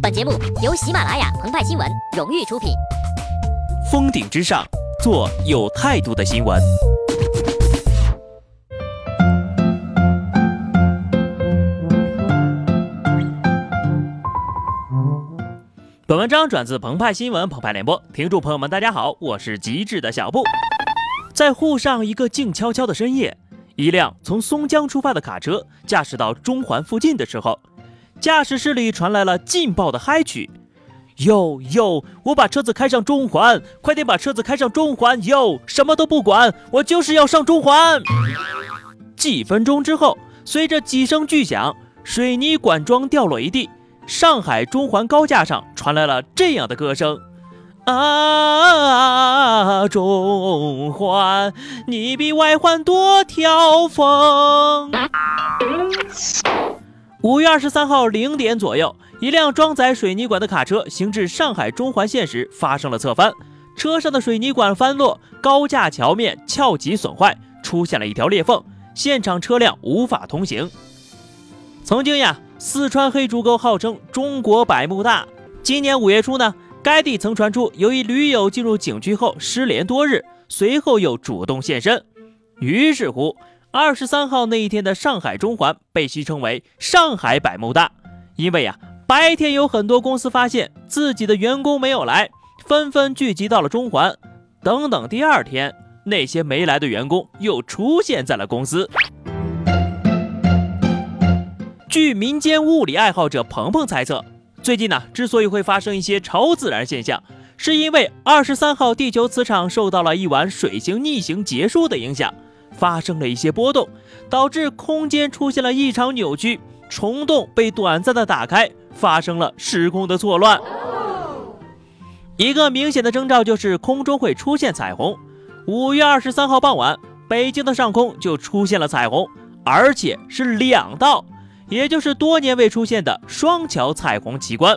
本节目由喜马拉雅澎湃新闻荣誉出品。峰顶之上，做有态度的新闻。本文章转自澎湃新闻澎湃联播，听众朋友们，大家好，我是极致的小布。在沪上一个静悄悄的深夜，一辆从松江出发的卡车驾驶到中环附近的时候。驾驶室里传来了劲爆的嗨曲，哟哟，我把车子开上中环，快点把车子开上中环，哟，什么都不管，我就是要上中环。几分钟之后，随着几声巨响，水泥管桩掉落一地，上海中环高架上传来了这样的歌声：啊，中环，你比外环多条缝。五月二十三号零点左右，一辆装载水泥管的卡车行至上海中环线时发生了侧翻，车上的水泥管翻落，高架桥面翘起损坏，出现了一条裂缝，现场车辆无法通行。曾经呀，四川黑竹沟号称中国百慕大。今年五月初呢，该地曾传出有一驴友进入景区后失联多日，随后又主动现身，于是乎。二十三号那一天的上海中环被戏称为“上海百慕大”，因为呀，白天有很多公司发现自己的员工没有来，纷纷聚集到了中环。等等，第二天那些没来的员工又出现在了公司。据民间物理爱好者鹏鹏猜测，最近呢，之所以会发生一些超自然现象，是因为二十三号地球磁场受到了一晚水星逆行结束的影响。发生了一些波动，导致空间出现了异常扭曲，虫洞被短暂的打开，发生了时空的错乱。一个明显的征兆就是空中会出现彩虹。五月二十三号傍晚，北京的上空就出现了彩虹，而且是两道，也就是多年未出现的双桥彩虹奇观。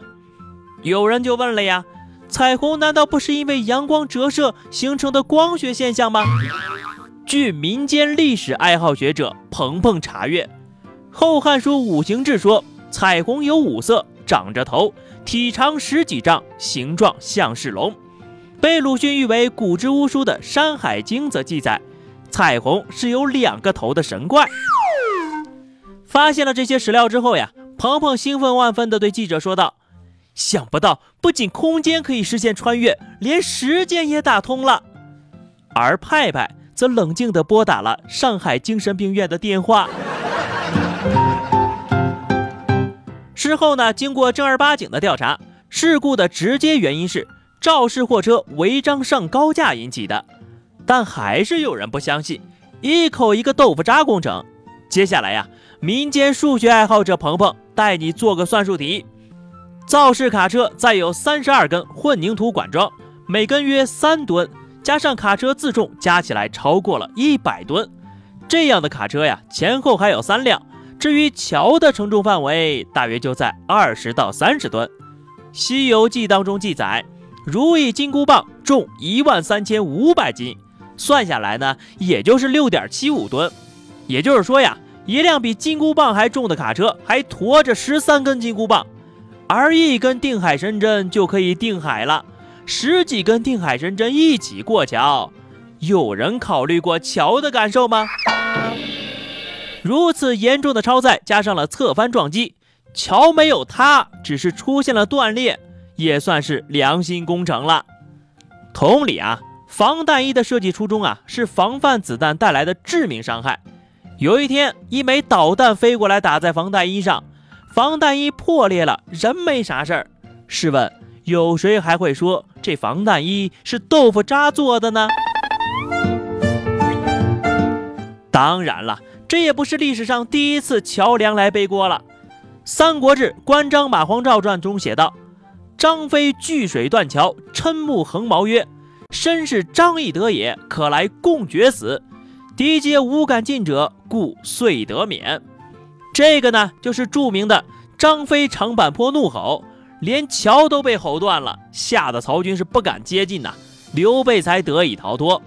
有人就问了呀，彩虹难道不是因为阳光折射形成的光学现象吗？据民间历史爱好学者鹏鹏查阅，《后汉书·五行志》说，彩虹有五色，长着头，体长十几丈，形状像是龙。被鲁迅誉为古之巫书的《山海经》则记载，彩虹是有两个头的神怪。发现了这些史料之后呀，鹏鹏兴奋万分地对记者说道：“想不到，不仅空间可以实现穿越，连时间也打通了。”而派派。则冷静地拨打了上海精神病院的电话。事后呢，经过正儿八经的调查，事故的直接原因是肇事货车违章上高架引起的。但还是有人不相信，一口一个豆腐渣工程。接下来呀，民间数学爱好者鹏鹏带你做个算术题：肇事卡车载有三十二根混凝土管桩，每根约三吨。加上卡车自重，加起来超过了一百吨。这样的卡车呀，前后还有三辆。至于桥的承重范围，大约就在二十到三十吨。《西游记》当中记载，如意金箍棒重一万三千五百斤，算下来呢，也就是六点七五吨。也就是说呀，一辆比金箍棒还重的卡车，还驮着十三根金箍棒，而一根定海神针就可以定海了。十几根定海神针一起过桥，有人考虑过桥的感受吗？如此严重的超载，加上了侧翻撞击，桥没有塌，只是出现了断裂，也算是良心工程了。同理啊，防弹衣的设计初衷啊，是防范子弹带来的致命伤害。有一天，一枚导弹飞过来打在防弹衣上，防弹衣破裂了，人没啥事儿。试问？有谁还会说这防弹衣是豆腐渣做的呢？当然了，这也不是历史上第一次桥梁来背锅了。《三国志·关张马黄赵传》中写道：“张飞拒水断桥，嗔目横矛曰：‘身是张翼德也，可来共决死。’敌皆无敢进者，故遂得免。”这个呢，就是著名的张飞长坂坡怒吼。连桥都被吼断了，吓得曹军是不敢接近呐，刘备才得以逃脱。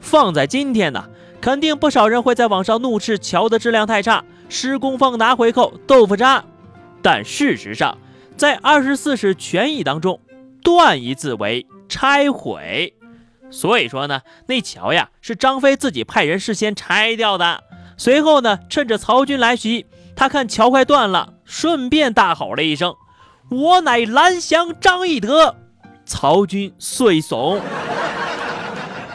放在今天呢，肯定不少人会在网上怒斥桥的质量太差，施工方拿回扣，豆腐渣。但事实上，在二十四史全译当中，断一字为拆毁。所以说呢，那桥呀是张飞自己派人事先拆掉的。随后呢，趁着曹军来袭，他看桥快断了，顺便大吼了一声：“我乃蓝翔张翼德。”曹军遂怂。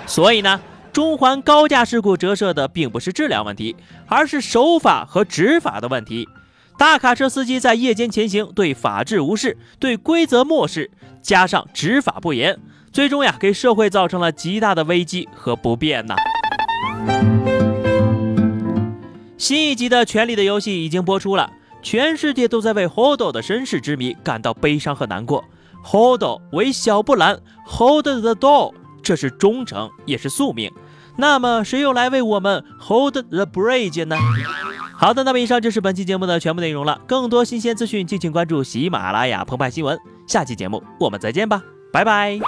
所以呢，中环高架事故折射的并不是质量问题，而是守法和执法的问题。大卡车司机在夜间前行，对法治无视，对规则漠视，加上执法不严。最终呀，给社会造成了极大的危机和不便呐。新一集的《权力的游戏》已经播出了，全世界都在为 Holdo 的身世之谜感到悲伤和难过。Holdo 为小布兰，Hold the door，这是忠诚，也是宿命。那么，谁又来为我们 Hold the bridge 呢？好的，那么以上就是本期节目的全部内容了。更多新鲜资讯，敬请关注喜马拉雅澎湃新闻。下期节目我们再见吧，拜拜。